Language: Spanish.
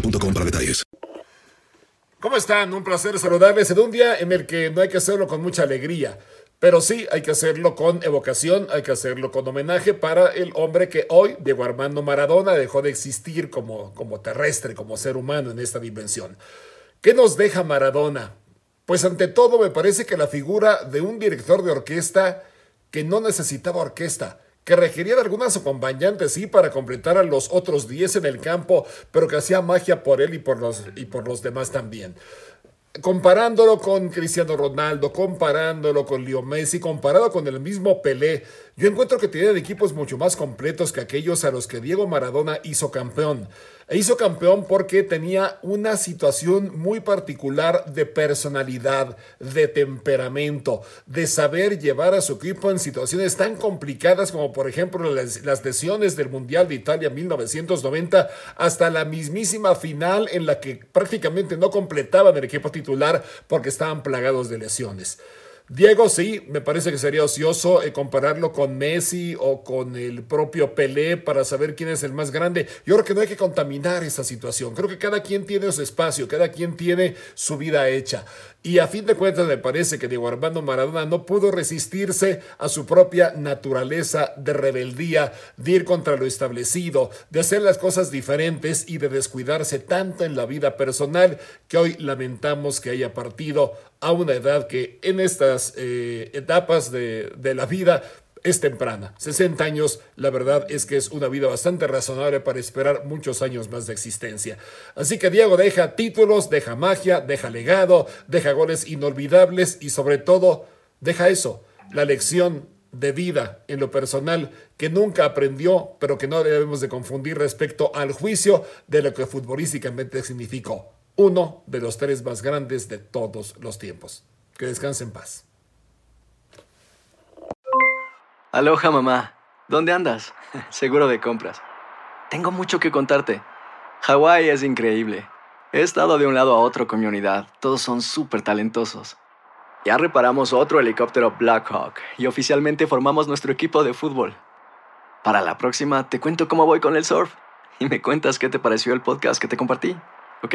para detalles. ¿Cómo están? Un placer saludarles en un día en el que no hay que hacerlo con mucha alegría, pero sí hay que hacerlo con evocación, hay que hacerlo con homenaje para el hombre que hoy, Diego Armando Maradona, dejó de existir como, como terrestre, como ser humano en esta dimensión. ¿Qué nos deja Maradona? Pues ante todo me parece que la figura de un director de orquesta que no necesitaba orquesta, que requería de algunas acompañantes, sí, para completar a los otros 10 en el campo, pero que hacía magia por él y por los, y por los demás también. Comparándolo con Cristiano Ronaldo, comparándolo con Leo Messi, comparado con el mismo Pelé, yo encuentro que tienen equipos mucho más completos que aquellos a los que Diego Maradona hizo campeón. E hizo campeón porque tenía una situación muy particular de personalidad, de temperamento, de saber llevar a su equipo en situaciones tan complicadas como por ejemplo las, lesiones del Mundial de Italia 1990 hasta la mismísima final en la que prácticamente no completaban el equipo titular porque estaban plagados de lesiones. Diego, sí, me parece que sería ocioso eh, compararlo con Messi o con el propio Pelé para saber quién es el más grande. Yo creo que no hay que contaminar esa situación. Creo que cada quien tiene su espacio, cada quien tiene su vida hecha. Y a fin de cuentas me parece que Diego Armando Maradona no pudo resistirse a su propia naturaleza de rebeldía, de ir contra lo establecido, de hacer las cosas diferentes y de descuidarse tanto en la vida personal que hoy lamentamos que haya partido a una edad que en estas eh, etapas de, de la vida es temprana. 60 años, la verdad es que es una vida bastante razonable para esperar muchos años más de existencia. Así que Diego deja títulos, deja magia, deja legado, deja goles inolvidables y sobre todo deja eso, la lección de vida en lo personal que nunca aprendió, pero que no debemos de confundir respecto al juicio de lo que futbolísticamente significó. Uno de los tres más grandes de todos los tiempos. Que descanse en paz. Aloha mamá, ¿dónde andas? Seguro de compras. Tengo mucho que contarte. Hawái es increíble. He estado de un lado a otro con mi unidad. Todos son súper talentosos. Ya reparamos otro helicóptero Blackhawk y oficialmente formamos nuestro equipo de fútbol. Para la próxima te cuento cómo voy con el surf y me cuentas qué te pareció el podcast que te compartí, ¿ok?